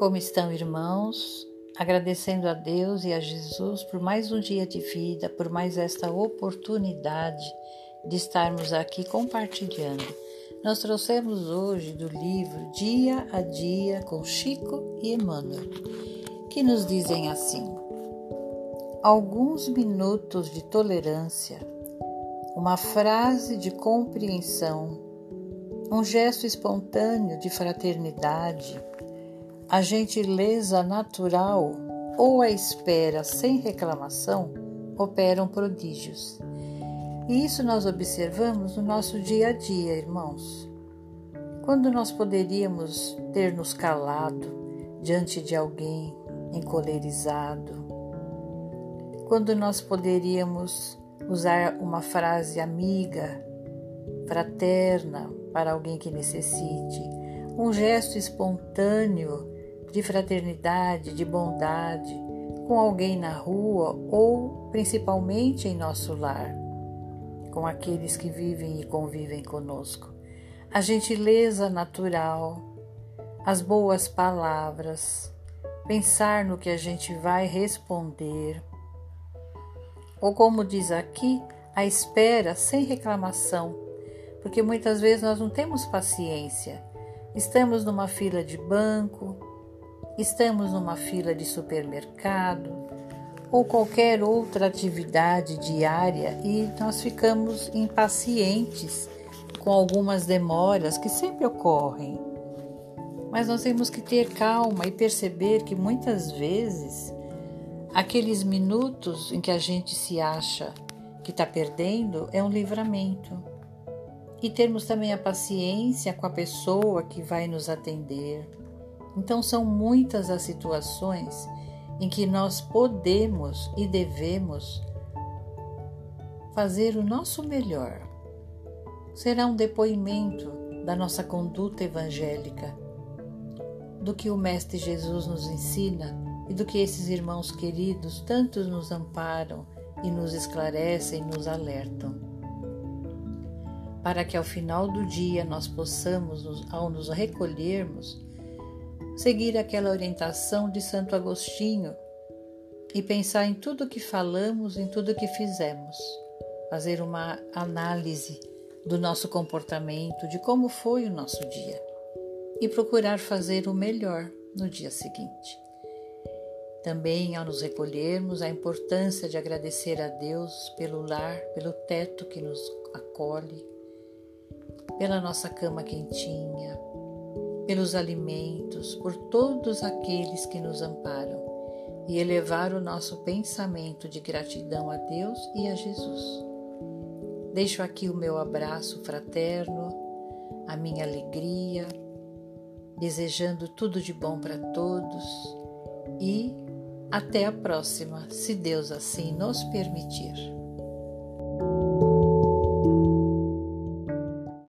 Como estão, irmãos? Agradecendo a Deus e a Jesus por mais um dia de vida, por mais esta oportunidade de estarmos aqui compartilhando. Nós trouxemos hoje do livro Dia a Dia com Chico e Emmanuel, que nos dizem assim: alguns minutos de tolerância, uma frase de compreensão, um gesto espontâneo de fraternidade a gentileza natural ou a espera sem reclamação operam prodígios. E isso nós observamos no nosso dia a dia, irmãos. Quando nós poderíamos ter nos calado diante de alguém encolerizado, quando nós poderíamos usar uma frase amiga, fraterna para alguém que necessite, um gesto espontâneo de fraternidade, de bondade com alguém na rua ou principalmente em nosso lar, com aqueles que vivem e convivem conosco. A gentileza natural, as boas palavras, pensar no que a gente vai responder. Ou como diz aqui, a espera sem reclamação, porque muitas vezes nós não temos paciência. Estamos numa fila de banco, estamos numa fila de supermercado ou qualquer outra atividade diária e nós ficamos impacientes com algumas demoras que sempre ocorrem. Mas nós temos que ter calma e perceber que muitas vezes aqueles minutos em que a gente se acha que está perdendo é um livramento. E termos também a paciência com a pessoa que vai nos atender então, são muitas as situações em que nós podemos e devemos fazer o nosso melhor. Será um depoimento da nossa conduta evangélica, do que o Mestre Jesus nos ensina e do que esses irmãos queridos tantos nos amparam e nos esclarecem e nos alertam. Para que ao final do dia nós possamos, ao nos recolhermos, seguir aquela orientação de Santo Agostinho e pensar em tudo que falamos, em tudo que fizemos, fazer uma análise do nosso comportamento, de como foi o nosso dia e procurar fazer o melhor no dia seguinte. Também, ao nos recolhermos, a importância de agradecer a Deus pelo lar, pelo teto que nos acolhe, pela nossa cama quentinha, pelos alimentos, por todos aqueles que nos amparam e elevar o nosso pensamento de gratidão a Deus e a Jesus. Deixo aqui o meu abraço fraterno, a minha alegria, desejando tudo de bom para todos e até a próxima, se Deus assim nos permitir.